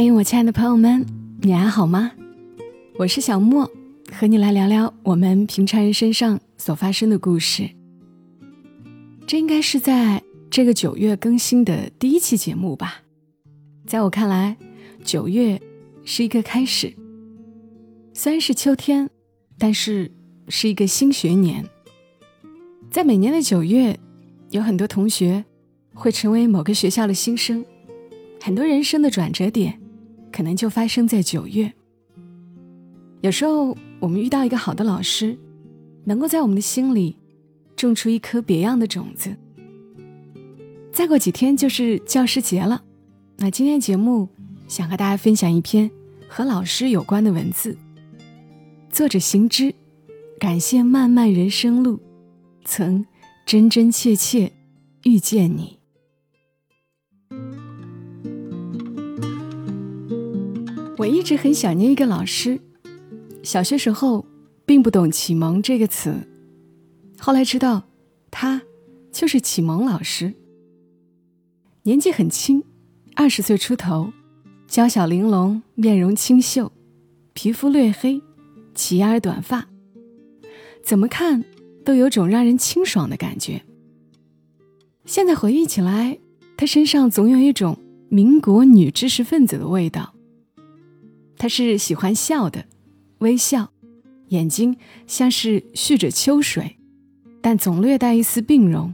嘿，我亲爱的朋友们，你还好吗？我是小莫，和你来聊聊我们平常人身上所发生的故事。这应该是在这个九月更新的第一期节目吧？在我看来，九月是一个开始，虽然是秋天，但是是一个新学年。在每年的九月，有很多同学会成为某个学校的新生。很多人生的转折点，可能就发生在九月。有时候，我们遇到一个好的老师，能够在我们的心里种出一颗别样的种子。再过几天就是教师节了，那今天节目想和大家分享一篇和老师有关的文字。作者行之，感谢漫漫人生路，曾真真切切遇见你。我一直很想念一个老师，小学时候并不懂“启蒙”这个词，后来知道，他就是启蒙老师。年纪很轻，二十岁出头，娇小玲珑，面容清秀，皮肤略黑，齐耳短发，怎么看都有种让人清爽的感觉。现在回忆起来，他身上总有一种民国女知识分子的味道。他是喜欢笑的，微笑，眼睛像是蓄着秋水，但总略带一丝病容。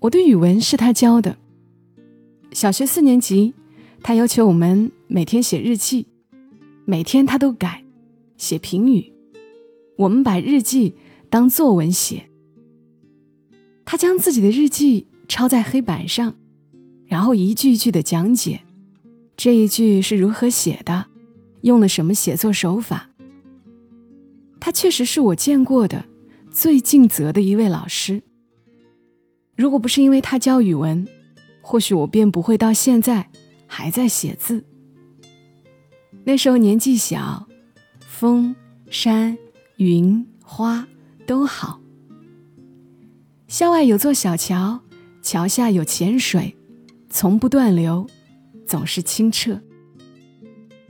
我的语文是他教的。小学四年级，他要求我们每天写日记，每天他都改，写评语。我们把日记当作文写。他将自己的日记抄在黑板上，然后一句一句的讲解。这一句是如何写的？用了什么写作手法？他确实是我见过的最尽责的一位老师。如果不是因为他教语文，或许我便不会到现在还在写字。那时候年纪小，风、山、云、花都好。校外有座小桥，桥下有浅水，从不断流。总是清澈。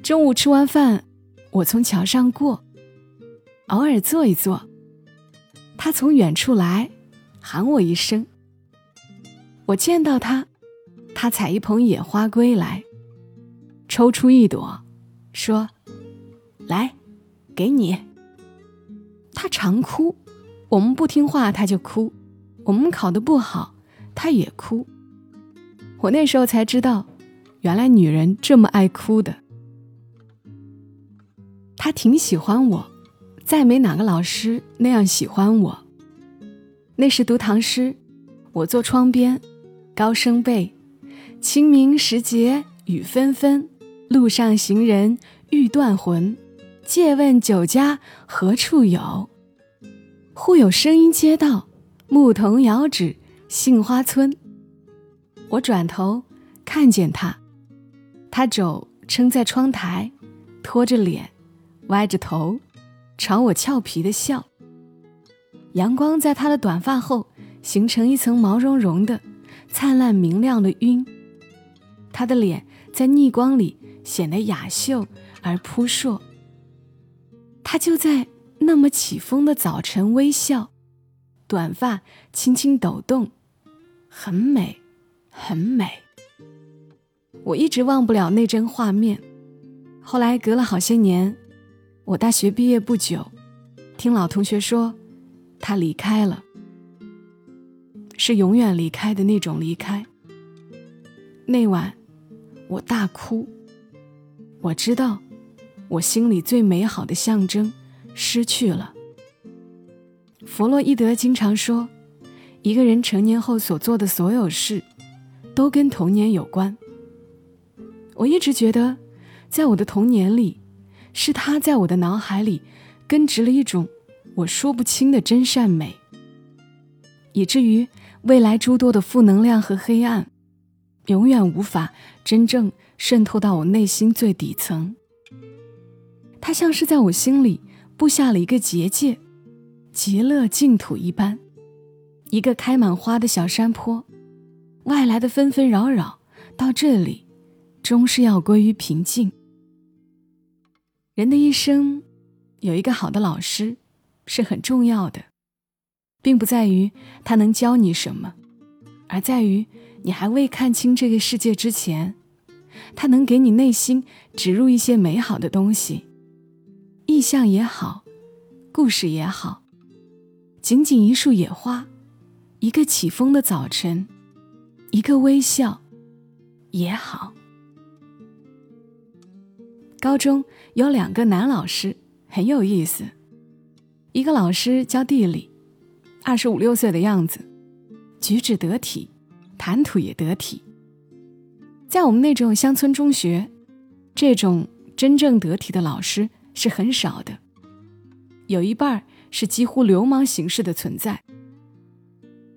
中午吃完饭，我从桥上过，偶尔坐一坐。他从远处来，喊我一声。我见到他，他采一捧野花归来，抽出一朵，说：“来，给你。”他常哭，我们不听话他就哭，我们考得不好他也哭。我那时候才知道。原来女人这么爱哭的，他挺喜欢我，再没哪个老师那样喜欢我。那时读唐诗，我坐窗边，高声背：“清明时节雨纷纷，路上行人欲断魂。借问酒家何处有？忽有声音接道：牧童遥指杏花村。”我转头看见他。他肘撑在窗台，托着脸，歪着头，朝我俏皮的笑。阳光在他的短发后形成一层毛茸茸的、灿烂明亮的晕。他的脸在逆光里显得雅秀而扑朔。他就在那么起风的早晨微笑，短发轻轻抖动，很美，很美。我一直忘不了那帧画面。后来隔了好些年，我大学毕业不久，听老同学说，他离开了，是永远离开的那种离开。那晚，我大哭。我知道，我心里最美好的象征失去了。弗洛伊德经常说，一个人成年后所做的所有事，都跟童年有关。我一直觉得，在我的童年里，是他在我的脑海里根植了一种我说不清的真善美，以至于未来诸多的负能量和黑暗，永远无法真正渗透到我内心最底层。他像是在我心里布下了一个结界，极乐净土一般，一个开满花的小山坡，外来的纷纷扰扰到这里。终是要归于平静。人的一生，有一个好的老师是很重要的，并不在于他能教你什么，而在于你还未看清这个世界之前，他能给你内心植入一些美好的东西，意象也好，故事也好，仅仅一束野花，一个起风的早晨，一个微笑，也好。高中有两个男老师很有意思，一个老师教地理，二十五六岁的样子，举止得体，谈吐也得体。在我们那种乡村中学，这种真正得体的老师是很少的，有一半是几乎流氓形式的存在。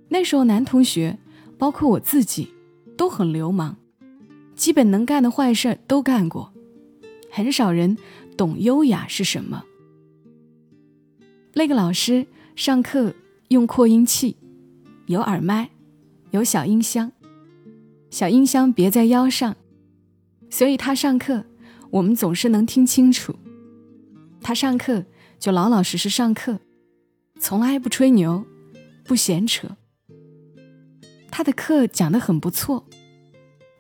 那时候男同学，包括我自己，都很流氓，基本能干的坏事都干过。很少人懂优雅是什么。那个老师上课用扩音器，有耳麦，有小音箱，小音箱别在腰上，所以他上课我们总是能听清楚。他上课就老老实实上课，从来不吹牛，不闲扯。他的课讲得很不错，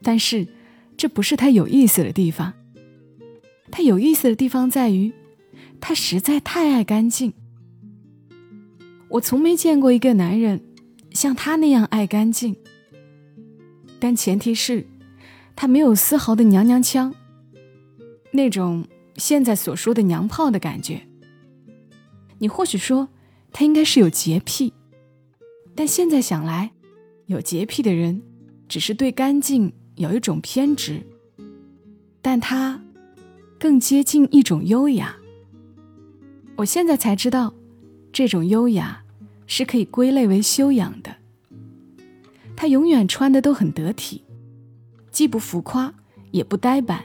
但是这不是他有意思的地方。他有意思的地方在于，他实在太爱干净。我从没见过一个男人像他那样爱干净。但前提是，他没有丝毫的娘娘腔，那种现在所说的娘炮的感觉。你或许说他应该是有洁癖，但现在想来，有洁癖的人只是对干净有一种偏执，但他。更接近一种优雅。我现在才知道，这种优雅是可以归类为修养的。他永远穿的都很得体，既不浮夸，也不呆板，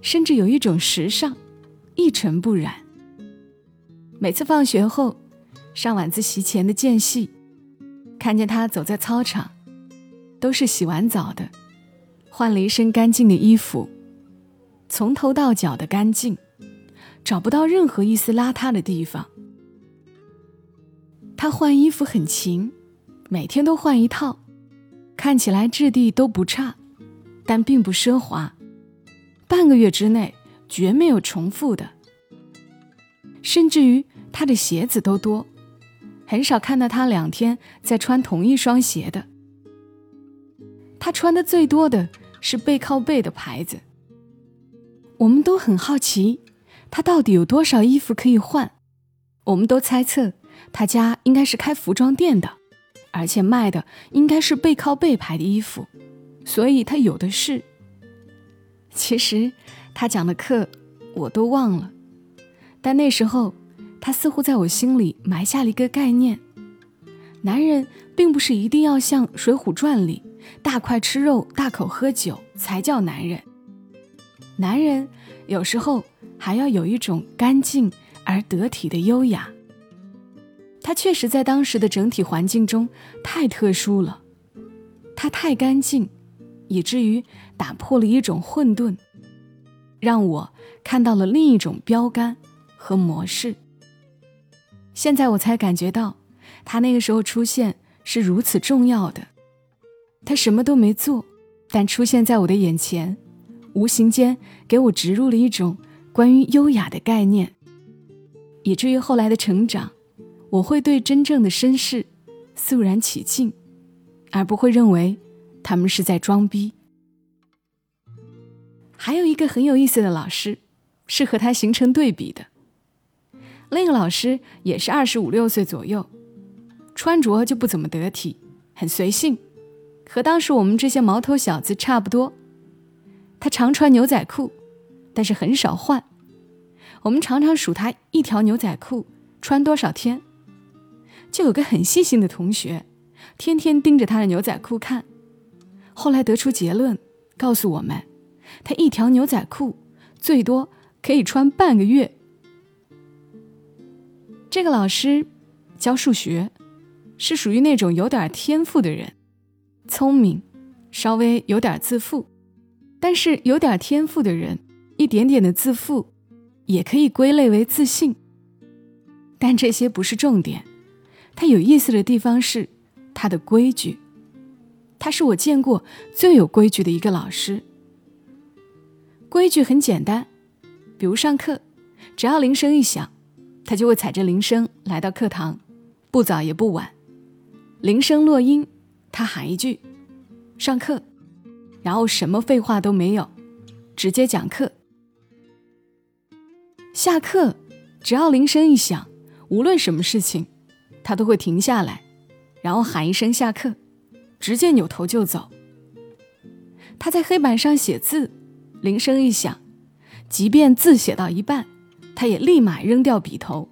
甚至有一种时尚，一尘不染。每次放学后，上晚自习前的间隙，看见他走在操场，都是洗完澡的，换了一身干净的衣服。从头到脚的干净，找不到任何一丝邋遢的地方。他换衣服很勤，每天都换一套，看起来质地都不差，但并不奢华。半个月之内绝没有重复的，甚至于他的鞋子都多，很少看到他两天在穿同一双鞋的。他穿的最多的是背靠背的牌子。我们都很好奇，他到底有多少衣服可以换？我们都猜测他家应该是开服装店的，而且卖的应该是背靠背牌的衣服，所以他有的是。其实他讲的课我都忘了，但那时候他似乎在我心里埋下了一个概念：男人并不是一定要像《水浒传》里大块吃肉、大口喝酒才叫男人。男人有时候还要有一种干净而得体的优雅。他确实在当时的整体环境中太特殊了，他太干净，以至于打破了一种混沌，让我看到了另一种标杆和模式。现在我才感觉到，他那个时候出现是如此重要的。他什么都没做，但出现在我的眼前。无形间给我植入了一种关于优雅的概念，以至于后来的成长，我会对真正的绅士肃然起敬，而不会认为他们是在装逼。还有一个很有意思的老师，是和他形成对比的。另一个老师也是二十五六岁左右，穿着就不怎么得体，很随性，和当时我们这些毛头小子差不多。他常穿牛仔裤，但是很少换。我们常常数他一条牛仔裤穿多少天。就有个很细心的同学，天天盯着他的牛仔裤看。后来得出结论，告诉我们，他一条牛仔裤最多可以穿半个月。这个老师教数学，是属于那种有点天赋的人，聪明，稍微有点自负。但是有点天赋的人，一点点的自负，也可以归类为自信。但这些不是重点，他有意思的地方是他的规矩。他是我见过最有规矩的一个老师。规矩很简单，比如上课，只要铃声一响，他就会踩着铃声来到课堂，不早也不晚。铃声落音，他喊一句：“上课。”然后什么废话都没有，直接讲课。下课，只要铃声一响，无论什么事情，他都会停下来，然后喊一声“下课”，直接扭头就走。他在黑板上写字，铃声一响，即便字写到一半，他也立马扔掉笔头；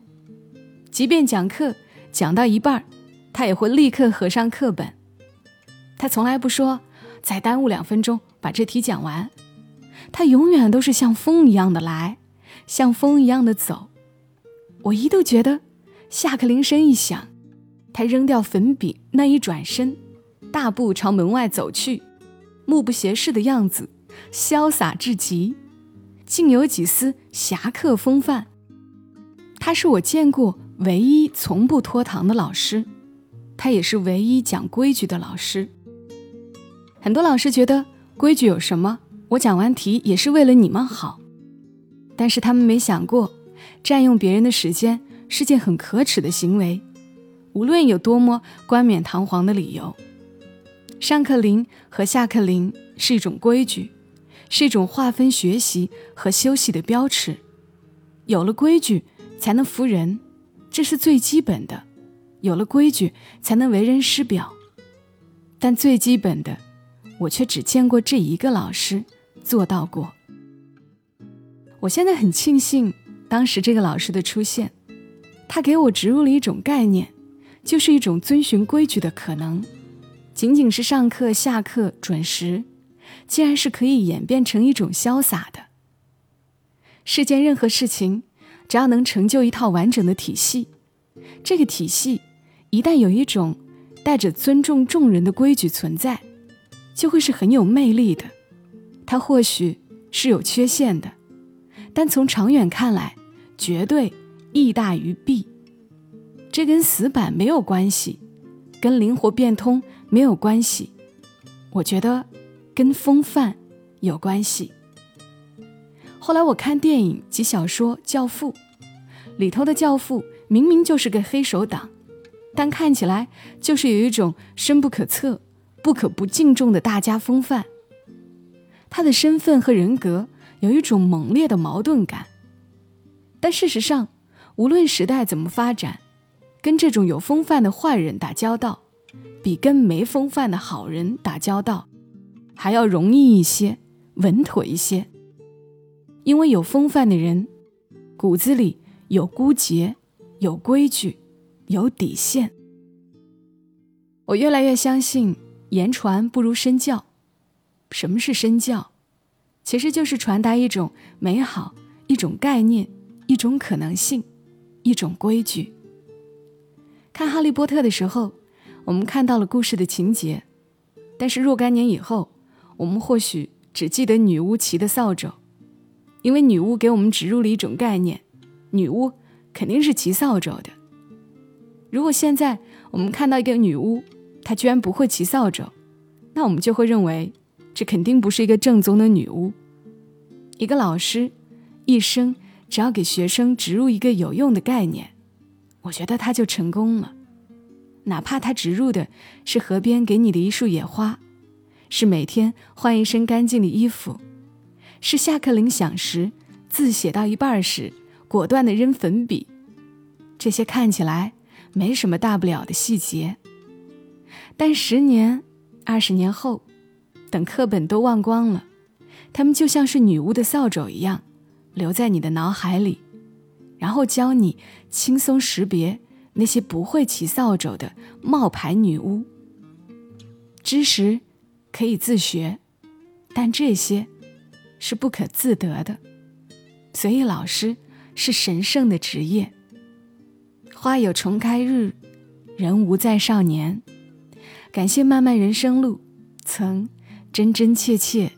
即便讲课讲到一半，他也会立刻合上课本。他从来不说。再耽误两分钟把这题讲完，他永远都是像风一样的来，像风一样的走。我一度觉得，下课铃声一响，他扔掉粉笔那一转身，大步朝门外走去，目不斜视的样子，潇洒至极，竟有几丝侠客风范。他是我见过唯一从不拖堂的老师，他也是唯一讲规矩的老师。很多老师觉得规矩有什么？我讲完题也是为了你们好，但是他们没想过，占用别人的时间是件很可耻的行为，无论有多么冠冕堂皇的理由。上课铃和下课铃是一种规矩，是一种划分学习和休息的标尺。有了规矩才能服人，这是最基本的；有了规矩才能为人师表，但最基本的。我却只见过这一个老师做到过。我现在很庆幸当时这个老师的出现，他给我植入了一种概念，就是一种遵循规矩的可能。仅仅是上课下课准时，竟然是可以演变成一种潇洒的。世间任何事情，只要能成就一套完整的体系，这个体系一旦有一种带着尊重众人的规矩存在。就会是很有魅力的，它或许是有缺陷的，但从长远看来，绝对益大于弊。这跟死板没有关系，跟灵活变通没有关系，我觉得跟风范有关系。后来我看电影及小说《教父》，里头的教父明明就是个黑手党，但看起来就是有一种深不可测。不可不敬重的大家风范。他的身份和人格有一种猛烈的矛盾感，但事实上，无论时代怎么发展，跟这种有风范的坏人打交道，比跟没风范的好人打交道还要容易一些，稳妥一些。因为有风范的人，骨子里有孤节，有规矩，有底线。我越来越相信。言传不如身教。什么是身教？其实就是传达一种美好、一种概念、一种可能性、一种规矩。看《哈利波特》的时候，我们看到了故事的情节，但是若干年以后，我们或许只记得女巫骑的扫帚，因为女巫给我们植入了一种概念：女巫肯定是骑扫帚的。如果现在我们看到一个女巫，她居然不会骑扫帚，那我们就会认为，这肯定不是一个正宗的女巫。一个老师一生只要给学生植入一个有用的概念，我觉得他就成功了。哪怕他植入的是河边给你的一束野花，是每天换一身干净的衣服，是下课铃响时字写到一半时果断的扔粉笔，这些看起来没什么大不了的细节。但十年、二十年后，等课本都忘光了，他们就像是女巫的扫帚一样，留在你的脑海里，然后教你轻松识别那些不会骑扫帚的冒牌女巫。知识可以自学，但这些是不可自得的。所以，老师是神圣的职业。花有重开日，人无再少年。感谢漫漫人生路，曾真真切切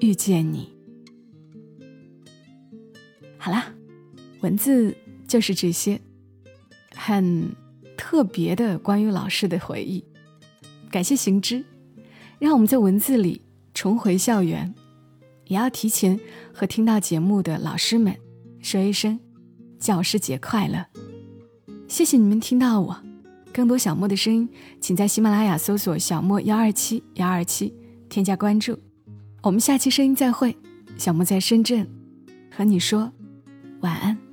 遇见你。好啦，文字就是这些，很特别的关于老师的回忆。感谢行知，让我们在文字里重回校园。也要提前和听到节目的老师们说一声教师节快乐。谢谢你们听到我。更多小莫的声音，请在喜马拉雅搜索“小莫幺二七幺二七”，添加关注。我们下期声音再会。小莫在深圳，和你说晚安。